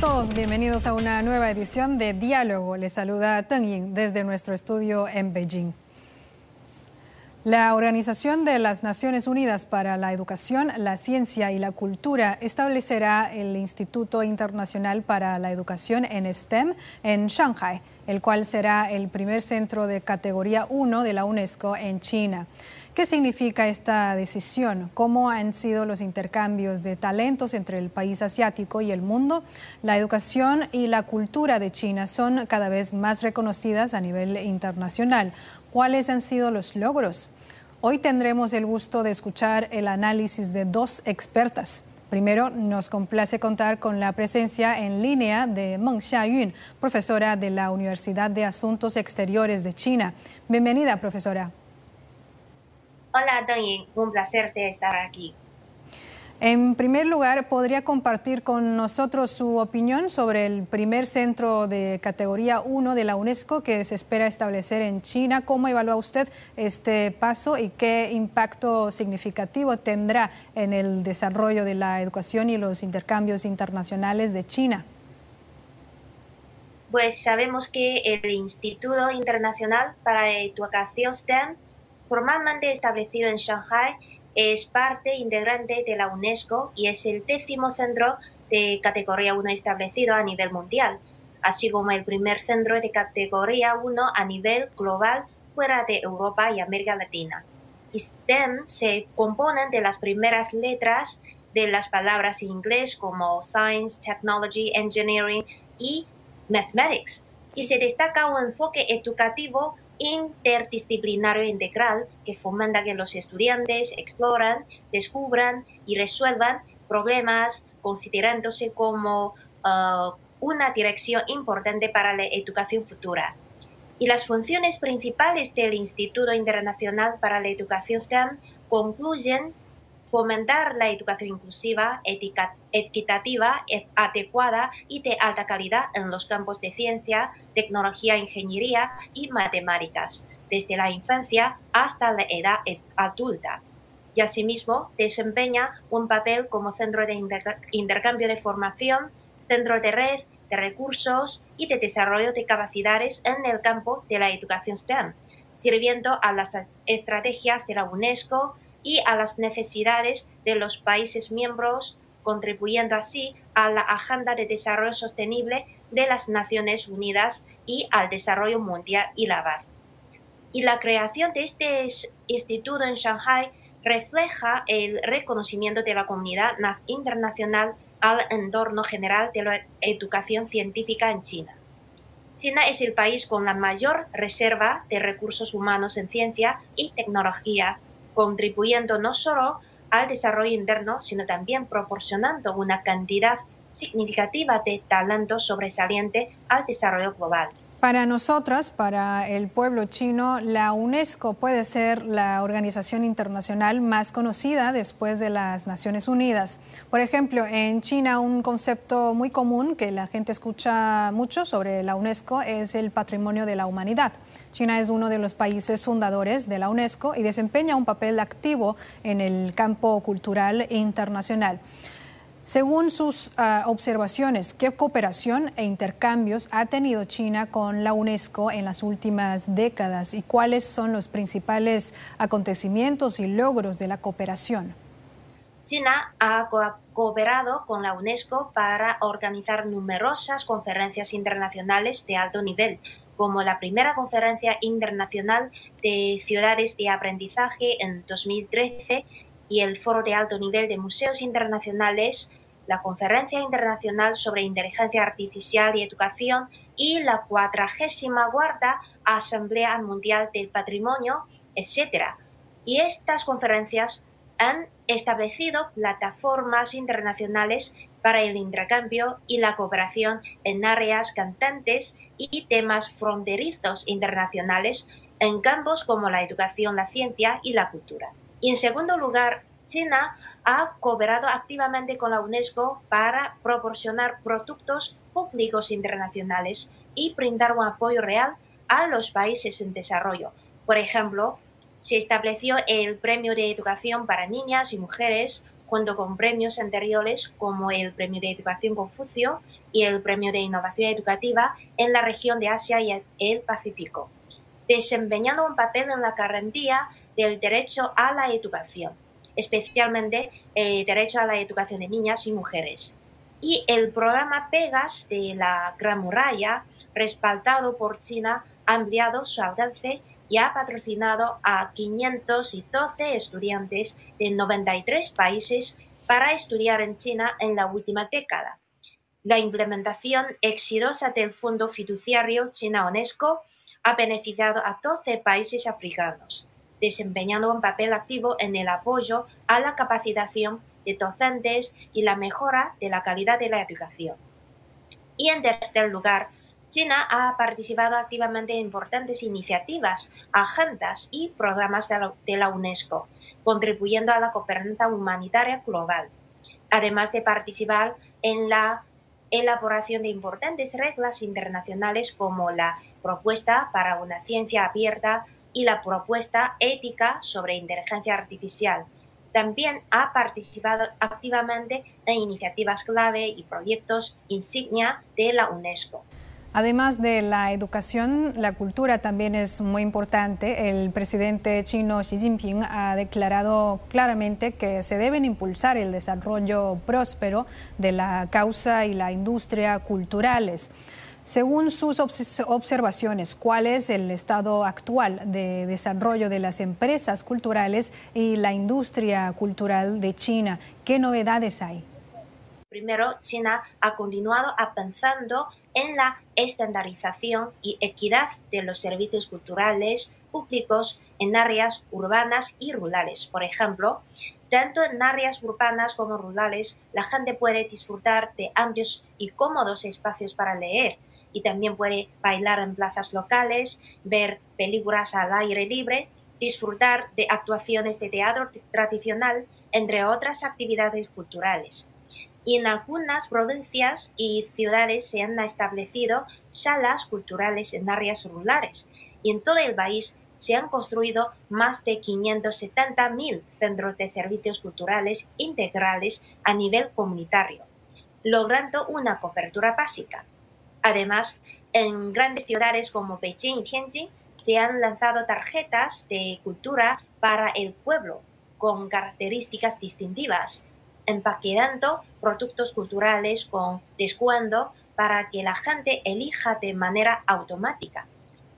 Todos, bienvenidos a una nueva edición de Diálogo. Les saluda Teng Yin desde nuestro estudio en Beijing. La Organización de las Naciones Unidas para la Educación, la Ciencia y la Cultura establecerá el Instituto Internacional para la Educación en STEM en Shanghai, el cual será el primer centro de categoría 1 de la UNESCO en China. ¿Qué significa esta decisión? ¿Cómo han sido los intercambios de talentos entre el país asiático y el mundo? La educación y la cultura de China son cada vez más reconocidas a nivel internacional. ¿Cuáles han sido los logros? Hoy tendremos el gusto de escuchar el análisis de dos expertas. Primero, nos complace contar con la presencia en línea de Meng Xiayun, profesora de la Universidad de Asuntos Exteriores de China. Bienvenida, profesora. Hola, Deng un placer de estar aquí. En primer lugar, ¿podría compartir con nosotros su opinión sobre el primer centro de categoría 1 de la UNESCO que se espera establecer en China? ¿Cómo evalúa usted este paso y qué impacto significativo tendrá en el desarrollo de la educación y los intercambios internacionales de China? Pues sabemos que el Instituto Internacional para la Educación STEM, formalmente establecido en Shanghai, es parte integrante de la UNESCO y es el décimo centro de categoría 1 establecido a nivel mundial, así como el primer centro de categoría 1 a nivel global fuera de Europa y América Latina. STEM se componen de las primeras letras de las palabras en inglés como Science, Technology, Engineering y Mathematics, y se destaca un enfoque educativo interdisciplinario integral que fomenta que los estudiantes exploran, descubran y resuelvan problemas considerándose como uh, una dirección importante para la educación futura. Y las funciones principales del Instituto Internacional para la Educación STEM concluyen fomentar la educación inclusiva, equitativa, e, adecuada y de alta calidad en los campos de ciencia, tecnología, ingeniería y matemáticas, desde la infancia hasta la edad adulta. Y asimismo desempeña un papel como centro de intercambio de formación, centro de red de recursos y de desarrollo de capacidades en el campo de la educación STEM, sirviendo a las estrategias de la UNESCO y a las necesidades de los países miembros, contribuyendo así a la Agenda de Desarrollo Sostenible de las Naciones Unidas y al desarrollo mundial y la. Y la creación de este instituto en Shanghai refleja el reconocimiento de la comunidad internacional al entorno general de la educación científica en China. China es el país con la mayor reserva de recursos humanos en ciencia y tecnología contribuyendo no solo al desarrollo interno, sino también proporcionando una cantidad significativa de talento sobresaliente al desarrollo global. Para nosotras, para el pueblo chino, la UNESCO puede ser la organización internacional más conocida después de las Naciones Unidas. Por ejemplo, en China un concepto muy común que la gente escucha mucho sobre la UNESCO es el patrimonio de la humanidad. China es uno de los países fundadores de la UNESCO y desempeña un papel activo en el campo cultural internacional. Según sus ah, observaciones, ¿qué cooperación e intercambios ha tenido China con la UNESCO en las últimas décadas y cuáles son los principales acontecimientos y logros de la cooperación? China ha cooperado con la UNESCO para organizar numerosas conferencias internacionales de alto nivel, como la primera conferencia internacional de ciudades de aprendizaje en 2013 y el Foro de Alto Nivel de Museos Internacionales, la Conferencia Internacional sobre Inteligencia Artificial y Educación y la cuadragésima cuarta Asamblea Mundial del Patrimonio, etc. Y estas conferencias han establecido plataformas internacionales para el intercambio y la cooperación en áreas cantantes y temas fronterizos internacionales en campos como la educación, la ciencia y la cultura. Y en segundo lugar, China ha cooperado activamente con la UNESCO para proporcionar productos públicos internacionales y brindar un apoyo real a los países en desarrollo. Por ejemplo, se estableció el Premio de Educación para Niñas y Mujeres junto con premios anteriores como el Premio de Educación Confucio y el Premio de Innovación Educativa en la región de Asia y el Pacífico, desempeñando un papel en la garantía del derecho a la educación, especialmente el derecho a la educación de niñas y mujeres. Y el programa PEGAS de la Gran Muralla, respaldado por China, ha ampliado su alcance y ha patrocinado a 512 estudiantes de 93 países para estudiar en China en la última década. La implementación exitosa del Fondo Fiduciario China-UNESCO ha beneficiado a 12 países africanos, desempeñando un papel activo en el apoyo a la capacitación de docentes y la mejora de la calidad de la educación. Y en tercer lugar, China ha participado activamente en importantes iniciativas, agendas y programas de la, UNESCO, contribuyendo a la gobernanza humanitaria global, además de participar en la elaboración de importantes reglas internacionales como la propuesta para una ciencia abierta y la propuesta ética sobre inteligencia artificial. También ha participado activamente en iniciativas clave y proyectos insignia de la UNESCO. Además de la educación, la cultura también es muy importante. El presidente chino Xi Jinping ha declarado claramente que se deben impulsar el desarrollo próspero de la causa y la industria culturales. Según sus observaciones, ¿cuál es el estado actual de desarrollo de las empresas culturales y la industria cultural de China? ¿Qué novedades hay? Primero, China ha continuado avanzando en la estandarización y equidad de los servicios culturales públicos en áreas urbanas y rurales. Por ejemplo, tanto en áreas urbanas como rurales, la gente puede disfrutar de amplios y cómodos espacios para leer y también puede bailar en plazas locales, ver películas al aire libre, disfrutar de actuaciones de teatro tradicional, entre otras actividades culturales y en algunas provincias y ciudades se han establecido salas culturales en áreas rurales y en todo el país se han construido más de 570.000 centros de servicios culturales integrales a nivel comunitario, logrando una cobertura básica. Además, en grandes ciudades como Beijing y Tianjin se han lanzado tarjetas de cultura para el pueblo con características distintivas empaquetando productos culturales con descuento para que la gente elija de manera automática.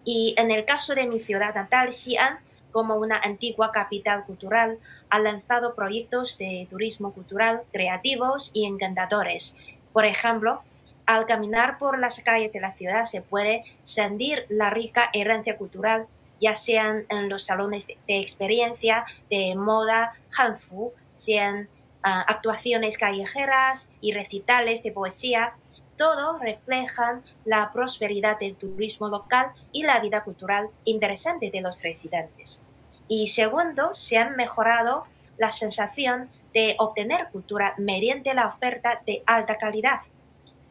Y en el caso de mi ciudad natal, Xi'an, como una antigua capital cultural, ha lanzado proyectos de turismo cultural creativos y encantadores. Por ejemplo, al caminar por las calles de la ciudad se puede sentir la rica herencia cultural, ya sean en los salones de, experiencia, de moda, hanfu, sean actuaciones callejeras y recitales de poesía, todo reflejan la prosperidad del turismo local y la vida cultural interesante de los residentes. Y segundo, se han mejorado la sensación de obtener cultura mediante la oferta de alta calidad.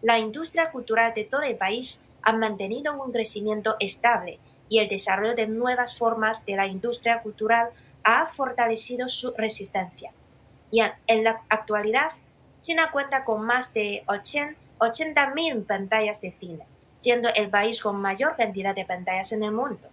La industria cultural de todo el país ha mantenido un crecimiento estable y el desarrollo de nuevas formas de la industria cultural ha fortalecido su resistencia y en la actualidad China cuenta con más de 80.000 pantallas de cine, siendo el país con mayor cantidad de pantallas en el mundo.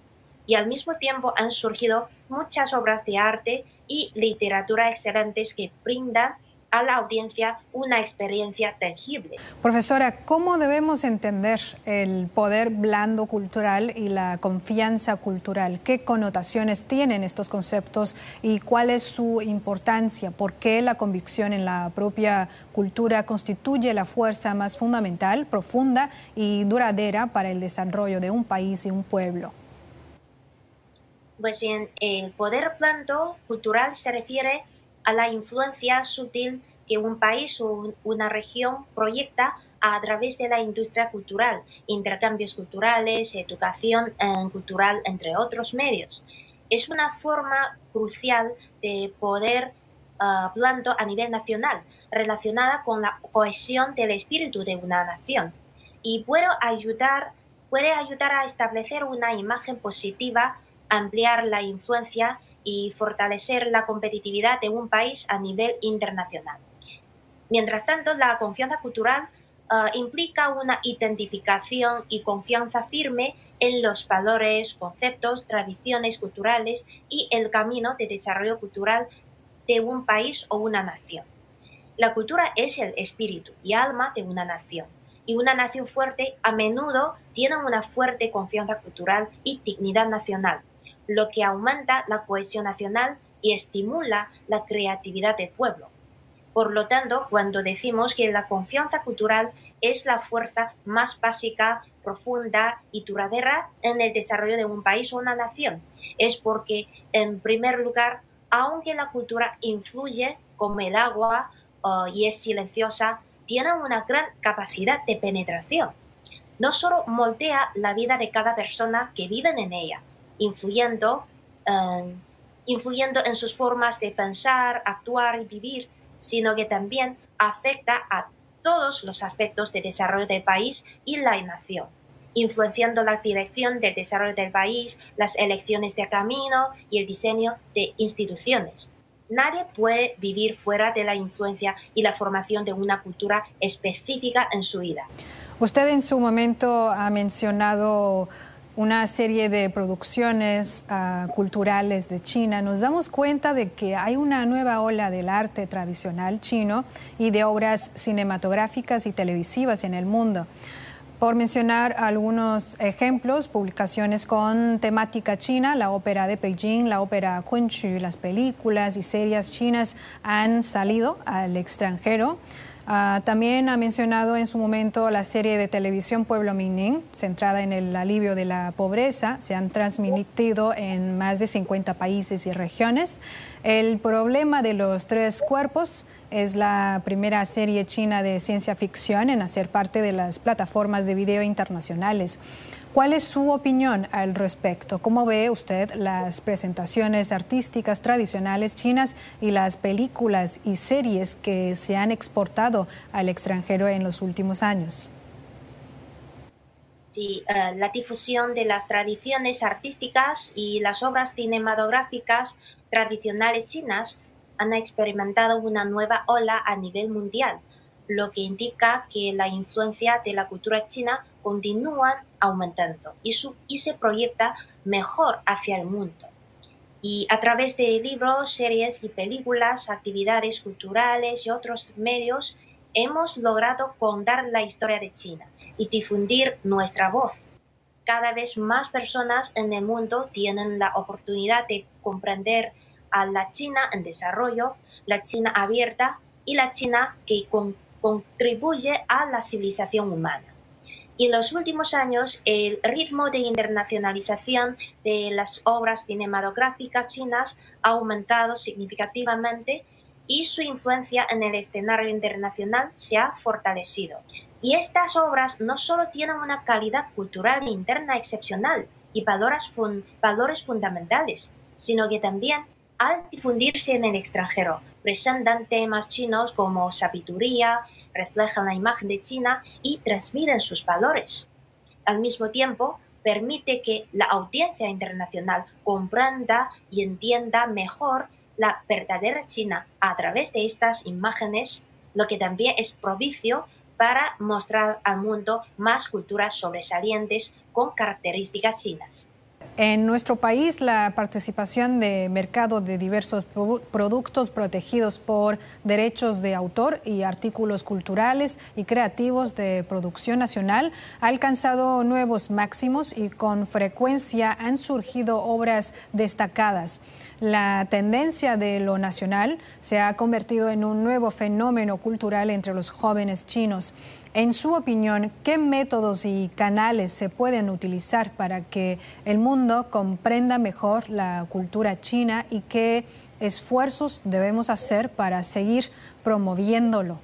Y al mismo tiempo han surgido muchas obras de arte y literatura excelentes que brindan a la audiencia una experiencia tangible. Profesora, ¿cómo debemos entender el poder blando cultural y la confianza cultural? ¿Qué connotaciones tienen estos conceptos y cuál es su importancia? ¿Por qué la convicción en la propia cultura constituye la fuerza más fundamental, profunda y duradera para el desarrollo de un país y un pueblo? Pues bien, el poder blando cultural se refiere a la influencia sutil que un país o una región proyecta a través de la industria cultural, intercambios culturales, educación eh, cultural, entre otros medios. Es una forma crucial de poder uh, a nivel nacional, relacionada con la cohesión del espíritu de una nación y puede ayudar, puede ayudar a establecer una imagen positiva, ampliar la influencia y fortalecer la competitividad de un país a nivel internacional. Mientras tanto, la confianza cultural ah, implica una identificación y confianza firme en los valores, conceptos, tradiciones culturales y el camino de desarrollo cultural de un país o una nación. La cultura es el espíritu y alma de una nación, y una nación fuerte a menudo tiene una fuerte confianza cultural y dignidad nacional, lo que aumenta la cohesión nacional y estimula la creatividad del pueblo. Por lo tanto, cuando decimos que la confianza cultural es la fuerza más básica, profunda y duradera en el desarrollo de un país o una nación, es porque, en primer lugar, aunque la cultura influye como el agua uh, y es silenciosa, tiene una gran capacidad de penetración. No solo moldea la vida de cada persona que vive en ella, influyendo, um, influyendo en sus formas de pensar, actuar y vivir, sino que también afecta a todos los aspectos de desarrollo del país y la nación, influenciando la dirección del desarrollo del país, las elecciones de camino y el diseño de instituciones. Nadie puede vivir fuera de la influencia y la formación de una cultura específica en su vida. Usted en su momento ha mencionado una serie de producciones ah, culturales de China, nos damos cuenta de que hay una nueva ola del arte tradicional chino y de obras cinematográficas y televisivas en el mundo. Por mencionar algunos ejemplos, publicaciones con temática china, la ópera de Beijing, la ópera Kunchu, las películas y series chinas han salido al extranjero. Ah, también ha mencionado en su momento la serie de televisión Pueblo Mingning, centrada en el alivio de la pobreza. Se han transmitido en más de 50 países y regiones. El problema de los tres cuerpos es la primera serie china de ciencia ficción en hacer parte de las plataformas de video internacionales. ¿Cuál es su opinión al respecto? ¿Cómo ve usted las presentaciones artísticas tradicionales chinas y las películas y series que se han exportado al extranjero en los últimos años? Sí, eh, la difusión de las tradiciones artísticas y las obras cinematográficas tradicionales chinas han experimentado una nueva ola a nivel mundial, lo que indica que la influencia de la cultura china continúa aumentando y, se proyecta mejor hacia el mundo. Y a través de libros, series y películas, actividades culturales y otros medios, hemos logrado contar la historia de China y difundir nuestra voz. Cada vez más personas en el mundo tienen la oportunidad de comprender a la China en desarrollo, la China abierta y la China que contribuye a la civilización humana. Y en los últimos años, el ritmo de internacionalización de las obras cinematográficas chinas ha aumentado significativamente y su influencia en el escenario internacional se ha fortalecido. Y estas obras no solo tienen una calidad cultural interna excepcional y valores, valores fundamentales, sino que también al difundirse en el extranjero, presentan temas chinos como sabiduría, reflejan la imagen de China y transmiten sus valores. Al mismo tiempo, permite que la audiencia internacional comprenda y entienda mejor la verdadera China a través de estas imágenes, lo que también es propicio para mostrar al mundo más culturas sobresalientes con características chinas. En nuestro país, la participación de mercado de diversos productos protegidos por derechos de autor y artículos culturales y creativos de producción nacional ha alcanzado nuevos máximos y con frecuencia han surgido obras destacadas. La tendencia de lo nacional se ha convertido en un nuevo fenómeno cultural entre los jóvenes chinos. En su opinión, ¿qué métodos y canales se pueden utilizar para que el mundo comprenda mejor la cultura china y qué esfuerzos debemos hacer para seguir promoviéndolo?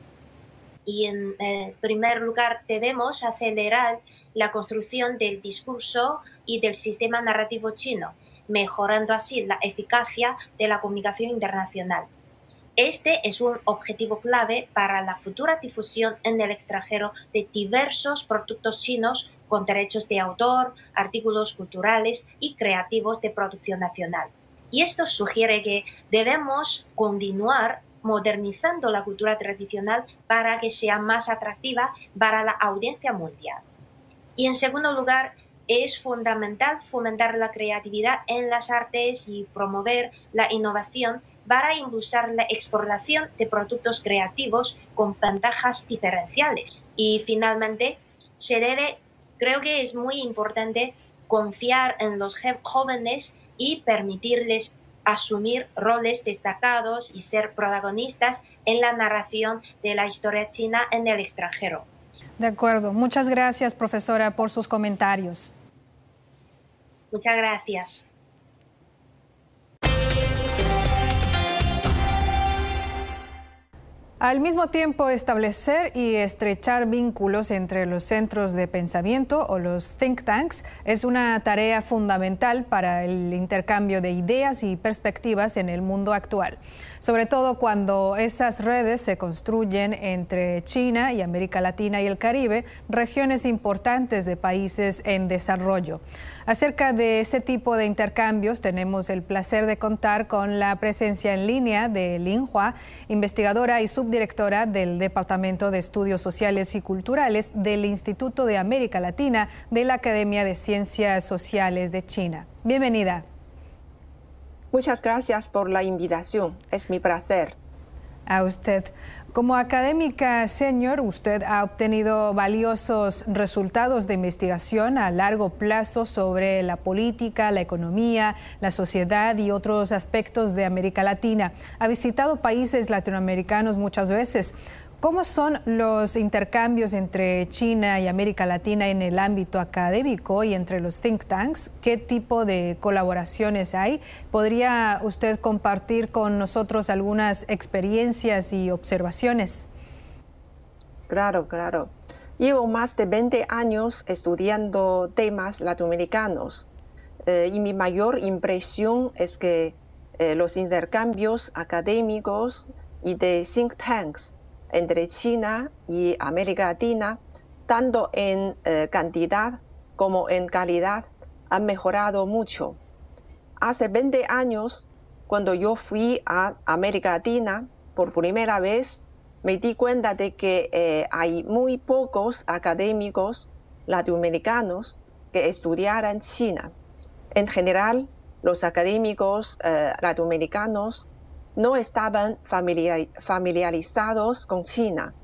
Y en eh, primer lugar, debemos acelerar la construcción del discurso y del sistema narrativo chino, mejorando así la eficacia de la comunicación internacional. Este es un objetivo clave para la futura difusión en el extranjero de diversos productos chinos con derechos de autor, artículos culturales y creativos de producción nacional. Y esto sugiere que debemos continuar modernizando la cultura tradicional para que sea más atractiva para la audiencia mundial. Y en segundo lugar, es fundamental fomentar la creatividad en las artes y promover la innovación para impulsar la exportación de productos creativos con ventajas diferenciales. Y finalmente, se debe, creo que es muy importante confiar en los jóvenes y permitirles asumir roles destacados y ser protagonistas en la narración de la historia china en el extranjero. De acuerdo. Muchas gracias, profesora, por sus comentarios. Muchas gracias. Al mismo tiempo, establecer y estrechar vínculos entre los centros de pensamiento o los think tanks es una tarea fundamental para el intercambio de ideas y perspectivas en el mundo actual sobre todo cuando esas redes se construyen entre China y América Latina y el Caribe, regiones importantes de países en desarrollo. Acerca de ese tipo de intercambios, tenemos el placer de contar con la presencia en línea de Lin Hua, investigadora y subdirectora del Departamento de Estudios Sociales y Culturales del Instituto de América Latina de la Academia de Ciencias Sociales de China. Bienvenida. Muchas gracias por la invitación. Es mi placer. A usted. Como académica senior, usted ha obtenido valiosos resultados de investigación a largo plazo sobre la política, la economía, la sociedad y otros aspectos de América Latina. Ha visitado países latinoamericanos muchas veces. ¿Cómo son los intercambios entre China y América Latina en el ámbito académico y entre los think tanks? ¿Qué tipo de colaboraciones hay? ¿Podría usted compartir con nosotros algunas experiencias y observaciones? Claro, claro. Llevo más de 20 años estudiando temas latinoamericanos eh, y mi mayor impresión es que eh, los intercambios académicos y de think tanks entre China y América Latina, tanto en eh, cantidad como en calidad, han mejorado mucho. Hace 20 años, cuando yo fui a América Latina por primera vez, me di cuenta de que eh, hay muy pocos académicos latinoamericanos que estudiaran China. En general, los académicos eh, latinoamericanos no estaban familiarizados con China,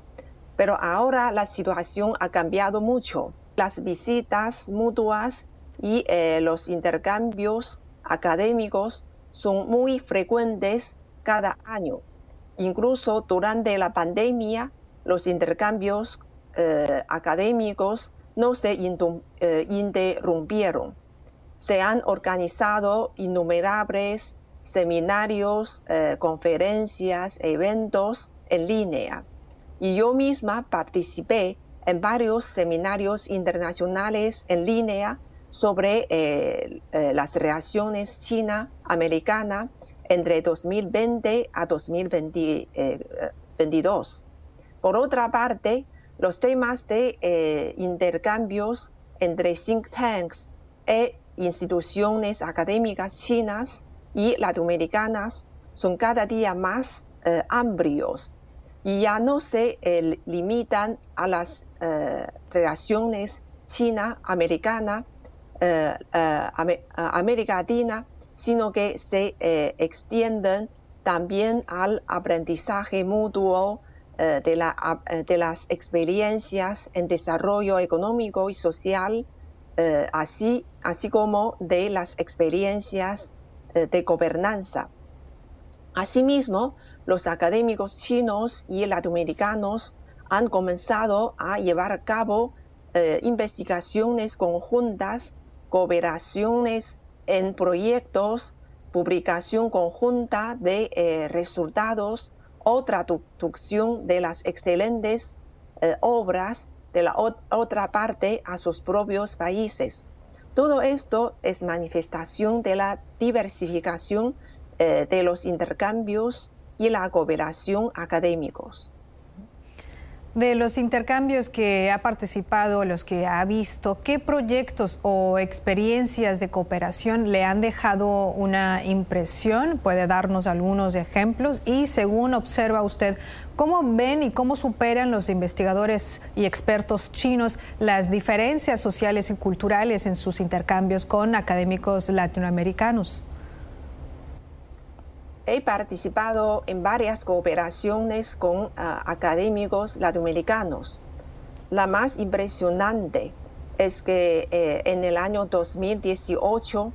pero ahora la situación ha cambiado mucho. Las visitas mutuas y eh, los intercambios académicos son muy frecuentes cada año. Incluso durante la pandemia, los intercambios eh, académicos no se eh, interrumpieron. Se han organizado innumerables seminarios, eh, conferencias, eventos en línea. Y yo misma participé en varios seminarios internacionales en línea sobre eh, eh, las relaciones China-Americana entre 2020 a 2022. Por otra parte, los temas de intercambios entre think tanks e instituciones académicas chinas y latinoamericanas son cada día más eh, amplios y ya no se eh, limitan a las eh, relaciones China-Americana, América Latina, sino que se extienden también al aprendizaje mutuo de, la, de, las experiencias en desarrollo económico y social, así, así como de las experiencias eh, de gobernanza. Asimismo, los académicos chinos y latinoamericanos han comenzado a llevar a cabo eh, investigaciones conjuntas, cooperaciones en proyectos, publicación conjunta de eh, resultados o traducción de las excelentes obras de la otra parte a sus propios países. Todo esto es manifestación de la diversificación eh, de los intercambios y la cooperación académicos. De los intercambios que ha participado, los que ha visto, ¿qué proyectos o experiencias de cooperación le han dejado una impresión? ¿Puede darnos algunos ejemplos? Y según observa usted, ¿cómo ven y cómo superan los investigadores y expertos chinos las diferencias sociales y culturales en sus intercambios con académicos latinoamericanos? He participado en varias cooperaciones con ah, académicos latinoamericanos. La más impresionante es que eh, en el año 2018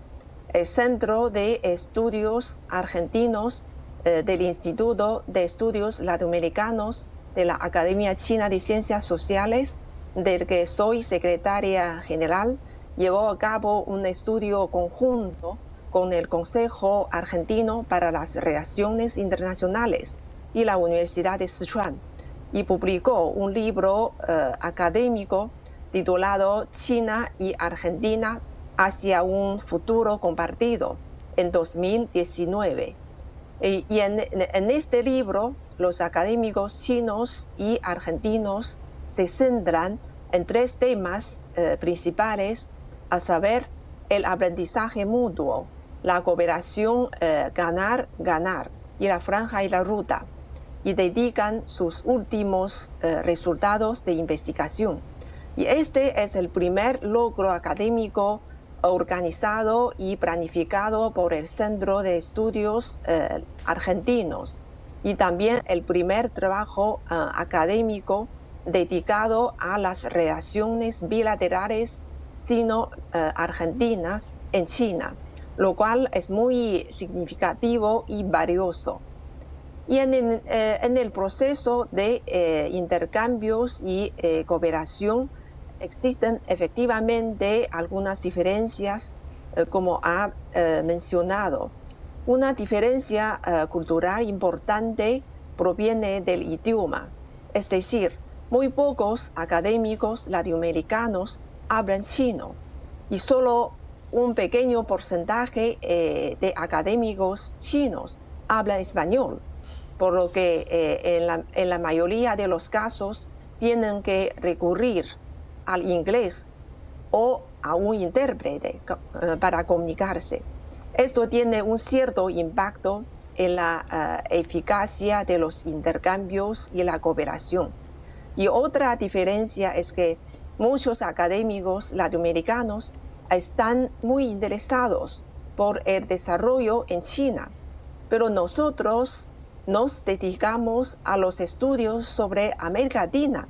el Centro de Estudios Argentinos eh, del Instituto de Estudios Latinoamericanos de la Academia China de Ciencias Sociales, del que soy secretaria general, llevó a cabo un estudio conjunto con el Consejo Argentino para las Relaciones Internacionales y la Universidad de Sichuan y publicó un libro eh, académico titulado China y Argentina hacia un futuro compartido en 2019. Y, en, este libro, los académicos chinos y argentinos se centran en tres temas eh, principales, a saber, el aprendizaje mutuo, la cooperación eh, ganar-ganar y la franja y la ruta, y dedican sus últimos eh, resultados de investigación. Y este es el primer logro académico organizado y planificado por el Centro de Estudios eh, Argentinos y también el primer trabajo académico dedicado a las relaciones bilaterales sino-argentinas en China lo cual es muy significativo y valioso. Y en, eh, el proceso de eh, intercambios y eh, cooperación existen efectivamente algunas diferencias, como ha mencionado. Una diferencia cultural importante proviene del idioma, es decir, muy pocos académicos latinoamericanos hablan chino y solo un pequeño porcentaje eh, de académicos chinos habla español, por lo que eh, en, la, mayoría de los casos tienen que recurrir al inglés o a un intérprete eh, para comunicarse. Esto tiene un cierto impacto en la eficacia de los intercambios y la cooperación. Y otra diferencia es que muchos académicos latinoamericanos están muy interesados por el desarrollo en China, pero nosotros nos dedicamos a los estudios sobre América Latina,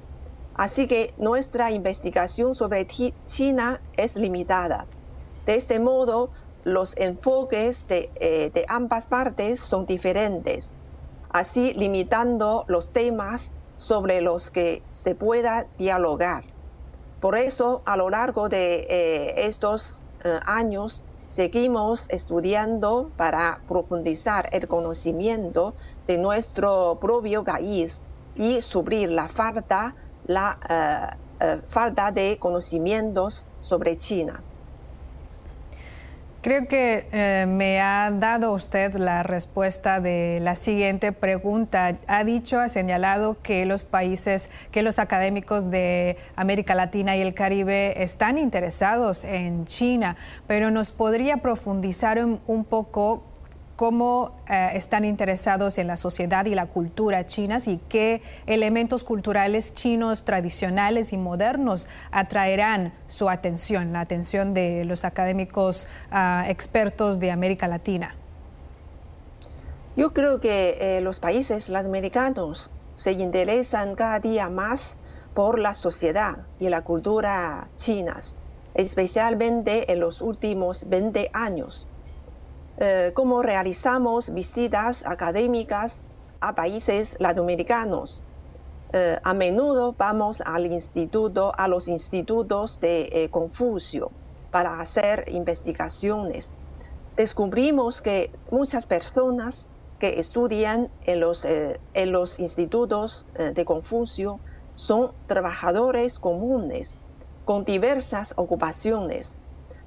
así que nuestra investigación sobre China es limitada. De este modo, los enfoques de, eh, de ambas partes son diferentes, así limitando los temas sobre los que se pueda dialogar. Por eso, a lo largo de eh, estos eh, años, seguimos estudiando para profundizar el conocimiento de nuestro propio país y suplir la falta, la eh, falta de conocimientos sobre China. Creo que eh, me ha dado usted la respuesta de la siguiente pregunta. Ha dicho, ha señalado que los países, que los académicos de América Latina y el Caribe están interesados en China, pero nos podría profundizar un poco cómo eh, están interesados en la sociedad y la cultura chinas y qué elementos culturales chinos tradicionales y modernos atraerán su atención, la atención de los académicos ah, expertos de América Latina. Yo creo que eh, los países latinoamericanos se interesan cada día más por la sociedad y la cultura chinas, especialmente en los últimos 20 años eh, cómo realizamos visitas académicas a países latinoamericanos. Eh, a menudo vamos al instituto, a los institutos de eh, Confucio para hacer investigaciones. Descubrimos que muchas personas que estudian en los, en los institutos de Confucio son trabajadores comunes con diversas ocupaciones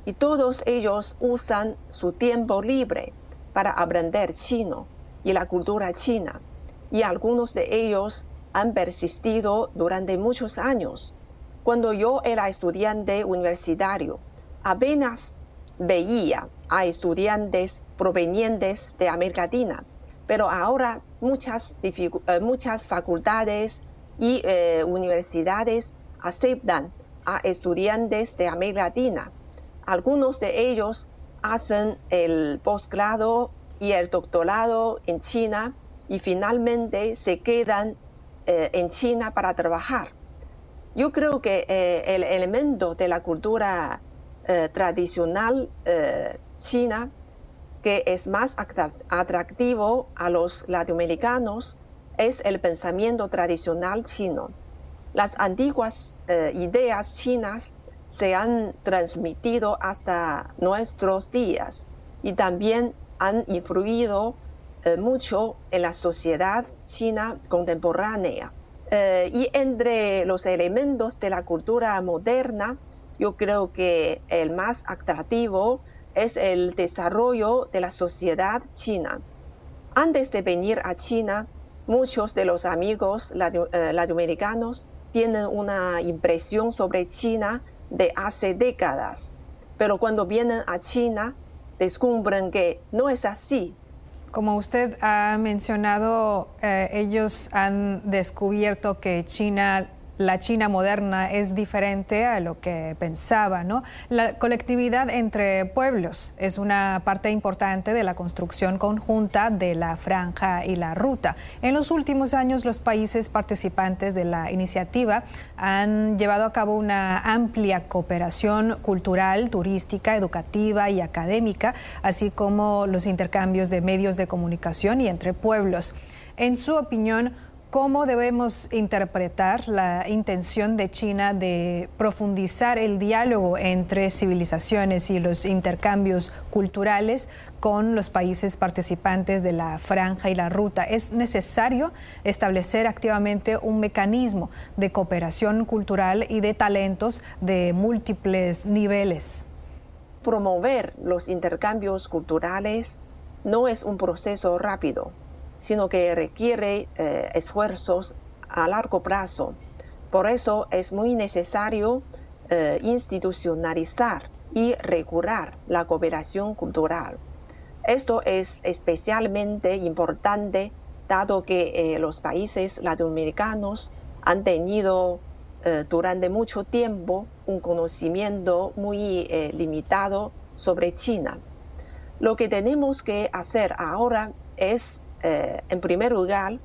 y todos ellos usan su tiempo libre para aprender chino y la cultura china y algunos de ellos han persistido durante muchos años. Cuando yo era estudiante universitario, apenas veía a estudiantes provenientes de América Latina, pero ahora muchas, eh, muchas facultades y eh, universidades aceptan a estudiantes de América Latina. Algunos de ellos hacen el posgrado y el doctorado en China y finalmente se quedan eh, en China para trabajar. Yo creo que eh, el elemento de la cultura eh, tradicional china que es más atractivo a los latinoamericanos es el pensamiento tradicional chino. Las antiguas ideas chinas se han transmitido hasta nuestros días y también han influido eh, mucho en la sociedad china contemporánea. Eh, y entre los elementos de la cultura moderna, yo creo que el más atractivo es el desarrollo de la sociedad china. Antes de venir a China, muchos de los amigos eh, latinoamericanos tienen una impresión sobre China de hace décadas, pero cuando vienen a China descubren que no es así. Como usted ha mencionado, eh, ellos han descubierto que China la China moderna es diferente a lo que pensaba. ¿no? La colectividad entre pueblos es una parte importante de la construcción conjunta de la franja y la ruta. En los últimos años, los países participantes de la iniciativa han llevado a cabo una amplia cooperación cultural, turística, educativa y académica, así como los intercambios de medios de comunicación y entre pueblos. En su opinión, ¿Cómo debemos interpretar la intención de China de profundizar el diálogo entre civilizaciones y los intercambios culturales con los países participantes de la franja y la ruta? ¿Es necesario establecer activamente un mecanismo de cooperación cultural y de talentos de múltiples niveles? Promover los intercambios culturales no es un proceso rápido sino que requiere eh, esfuerzos a largo plazo. Por eso es muy necesario eh, institucionalizar y regular la cooperación cultural. Esto es especialmente importante dado que eh, los países latinoamericanos han tenido durante mucho tiempo un conocimiento muy limitado sobre China. Lo que tenemos que hacer ahora es eh, en primer lugar,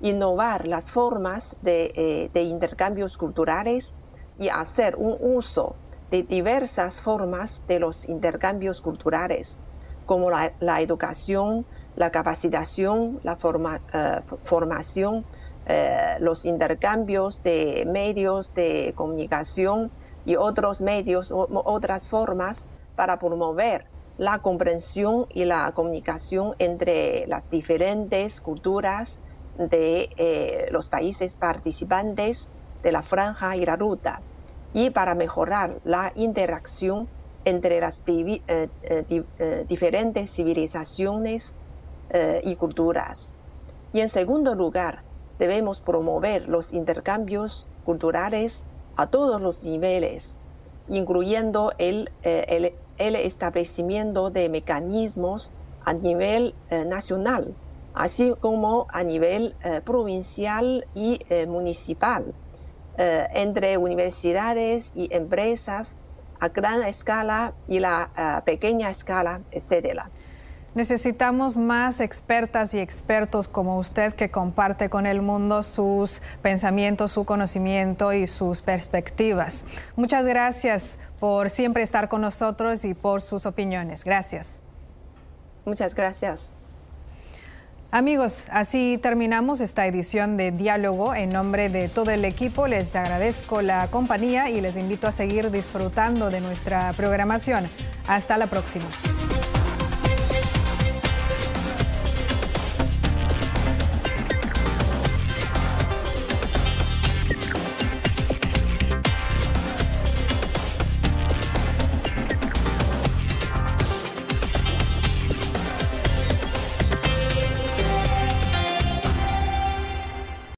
innovar las formas de, eh, intercambios culturales y hacer un uso de diversas formas de los intercambios culturales, como la, educación, la capacitación, la eh, formación, los intercambios de medios de comunicación y otros medios, o, otras formas para promover la comprensión y la comunicación entre las diferentes culturas de eh, los países participantes de la franja y la ruta y para mejorar la interacción entre las eh, eh, diferentes civilizaciones y culturas. Y en segundo lugar, debemos promover los intercambios culturales a todos los niveles, incluyendo el, el el establecimiento de mecanismos a nivel eh, nacional, así como a nivel eh, provincial y eh, municipal, entre universidades y empresas a gran escala y la pequeña escala, etc. Necesitamos más expertas y expertos como usted que comparte con el mundo sus pensamientos, su conocimiento y sus perspectivas. Muchas gracias por siempre estar con nosotros y por sus opiniones. Gracias. Muchas gracias. Amigos, así terminamos esta edición de Diálogo. En nombre de todo el equipo les agradezco la compañía y les invito a seguir disfrutando de nuestra programación. Hasta la próxima.